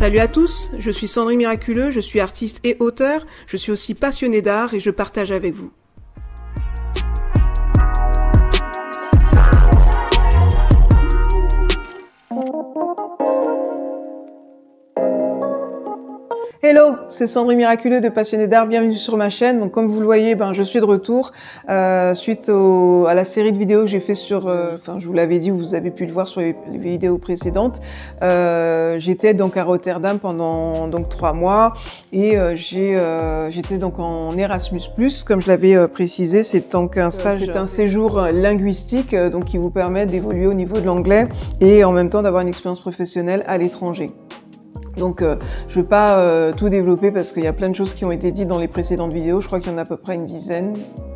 Salut à tous, je suis Sandrine Miraculeux, je suis artiste et auteur, je suis aussi passionnée d'art et je partage avec vous. Hello, c'est Sandrine Miraculeux de Passionné d'Art, bienvenue sur ma chaîne. Donc comme vous le voyez, ben, je suis de retour euh, suite à la série de vidéos que j'ai fait sur, euh, enfin je vous l'avais dit, vous avez pu le voir sur les, vidéos précédentes. Euh, j'étais donc à Rotterdam pendant donc trois mois et j'étais donc en Erasmus+, comme je l'avais précisé, c'est donc un stage, c'est un séjour linguistique donc qui vous permet d'évoluer au niveau de l'anglais et en même temps d'avoir une expérience professionnelle à l'étranger. Donc euh, je ne vais pas euh, tout développer parce qu'il y a plein de choses qui ont été dites dans les précédentes vidéos. Je crois qu'il y en a à peu près une dizaine,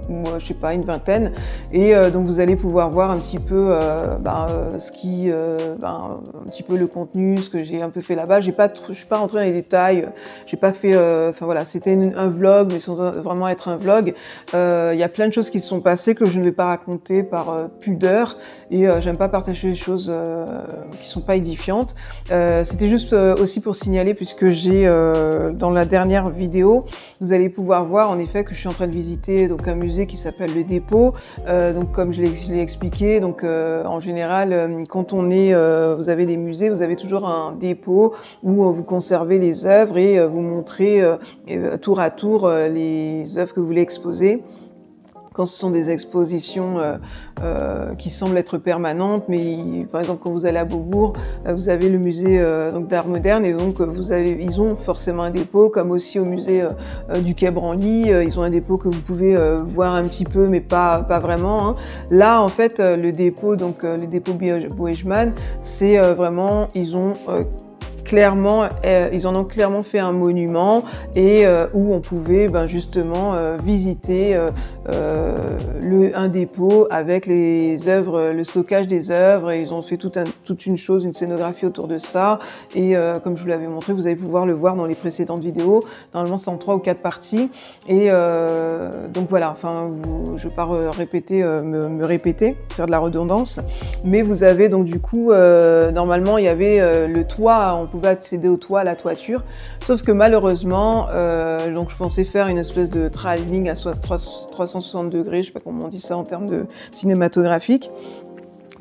ou je sais pas, une vingtaine. Et euh, donc vous allez pouvoir voir un petit peu ben, ce qui, ben, un petit peu le contenu, ce que j'ai un peu fait là-bas. J'ai pas, je suis pas rentrée dans les détails. J'ai pas fait, enfin voilà, c'était un vlog, mais sans vraiment être un vlog. Il y a plein de choses qui se sont passées que je ne vais pas raconter par pudeur. Et j'aime pas partager des choses qui sont pas édifiantes. c'était juste aussi pour signaler, puisque j'ai euh, dans la dernière vidéo, vous allez pouvoir voir en effet que je suis en train de visiter donc un musée qui s'appelle le Dépôt. Euh, donc comme je l'ai expliqué, donc euh, en général, quand on est, vous avez des musées, vous avez toujours un dépôt où vous conservez les œuvres et vous montrez tour à tour les œuvres que vous voulez exposer quand ce sont des expositions euh, euh, qui semblent être permanentes, mais par exemple quand vous allez à Beaubourg, euh, vous avez le musée d'art moderne et donc vous avez, ils ont forcément un dépôt, comme aussi au musée du Quai Branly, ils ont un dépôt que vous pouvez voir un petit peu, mais pas pas vraiment. Hein. Là, en fait, le dépôt, donc le dépôt Boegeman, c'est vraiment, ils ont clairement, euh, ils en ont clairement fait un monument et euh, où on pouvait ben, justement euh, visiter le, un dépôt avec les œuvres, le stockage des œuvres et ils ont fait toute une chose, une scénographie autour de ça et comme je vous l'avais montré, vous allez pouvoir le voir dans les précédentes vidéos. Normalement, c'est en trois ou quatre parties et donc voilà. Enfin, je ne vais pas répéter, me, me, répéter, faire de la redondance, mais vous avez donc du coup, normalement, il y avait le toit, on pouvait accéder au toit, à la toiture. Sauf que malheureusement, euh, donc je pensais faire une espèce de travelling à 360 degrés, je sais pas comment on dit ça en termes de cinématographique.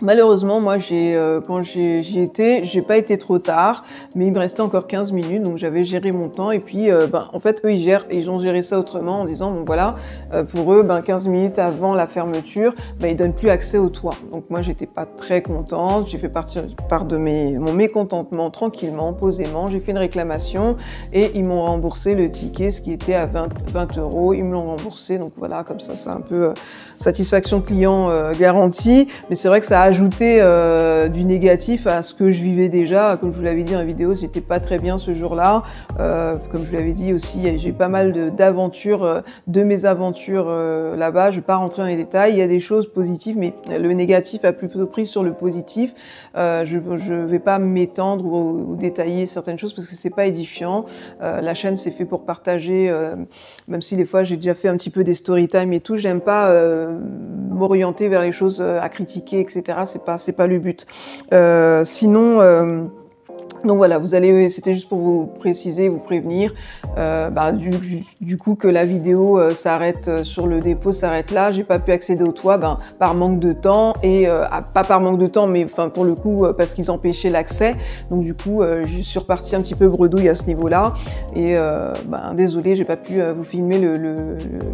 Malheureusement, moi, euh, quand j'y étais, j'ai pas été trop tard, mais il me restait encore 15 minutes, donc j'avais géré mon temps. Et puis, euh, ben, en fait, eux, ils gèrent, ils ont géré ça autrement en disant, bon voilà, euh, pour eux, ben, 15 minutes avant la fermeture, ben, ils donnent plus accès au toit. Donc moi, j'étais pas très contente. J'ai fait partir part de mes, mon mécontentement tranquillement, posément. J'ai fait une réclamation et ils m'ont remboursé le ticket, ce qui était à 20, 20 euros. Ils me l'ont remboursé, donc voilà, comme ça, c'est un peu satisfaction client garantie. Mais c'est vrai que ça a ajouter euh, du négatif à ce que je vivais déjà. Comme je vous l'avais dit en vidéo, j'étais pas très bien ce jour-là. Euh, comme je vous l'avais dit aussi, j'ai pas mal d'aventures, euh, de, mes aventures là-bas. Je vais pas rentrer dans les détails. Il y a des choses positives, mais le négatif a plutôt pris sur le positif. je ne vais pas m'étendre ou, détailler certaines choses parce que c'est pas édifiant. la chaîne c'est fait pour partager, même si des fois j'ai déjà fait un petit peu des story time et tout. J'aime pas m'orienter vers les choses à critiquer, etc c'est pas pas le but. Euh, sinon euh, donc voilà, vous allez, c'était juste pour vous préciser, vous prévenir, euh, bah, du, coup que la vidéo euh, s'arrête euh, sur le dépôt, s'arrête là. J'ai pas pu accéder au toit, ben, par manque de temps et pas par manque de temps, mais enfin pour le coup parce qu'ils empêchaient l'accès. Donc du coup, je suis repartie un petit peu bredouille à ce niveau-là. Et ben, désolé, j'ai pas pu vous filmer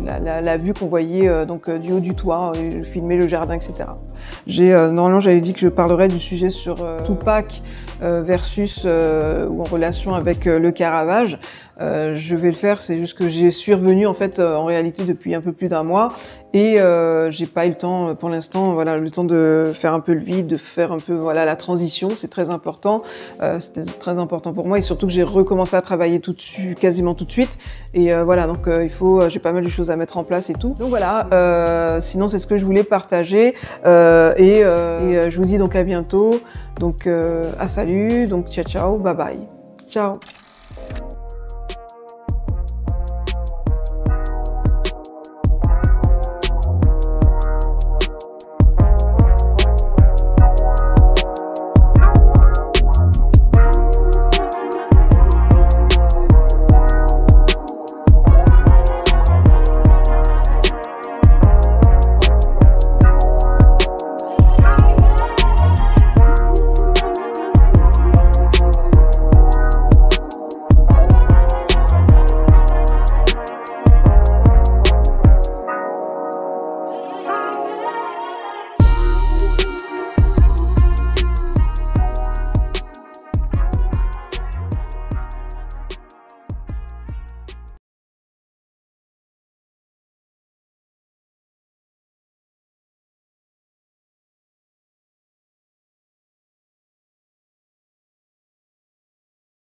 la, vue qu'on voyait donc du haut du toit, filmer le jardin, etc. J'ai normalement j'avais dit que je parlerais du sujet sur Tupac versus ou en relation avec le Caravage. Euh, je vais le faire, c'est juste que j'ai survenu en fait euh, en réalité depuis un peu plus d'un mois. Et euh, j'ai pas eu le temps pour l'instant, voilà, le temps de faire un peu le vide, de faire un peu voilà la transition, c'est très important, c'était très important pour moi et surtout que j'ai recommencé à travailler tout de suite, quasiment tout de suite. Et voilà donc il faut, j'ai pas mal de choses à mettre en place et tout. Donc voilà, sinon c'est ce que je voulais partager. Et, et je vous dis donc à bientôt, donc à salut, donc ciao ciao, bye bye, ciao.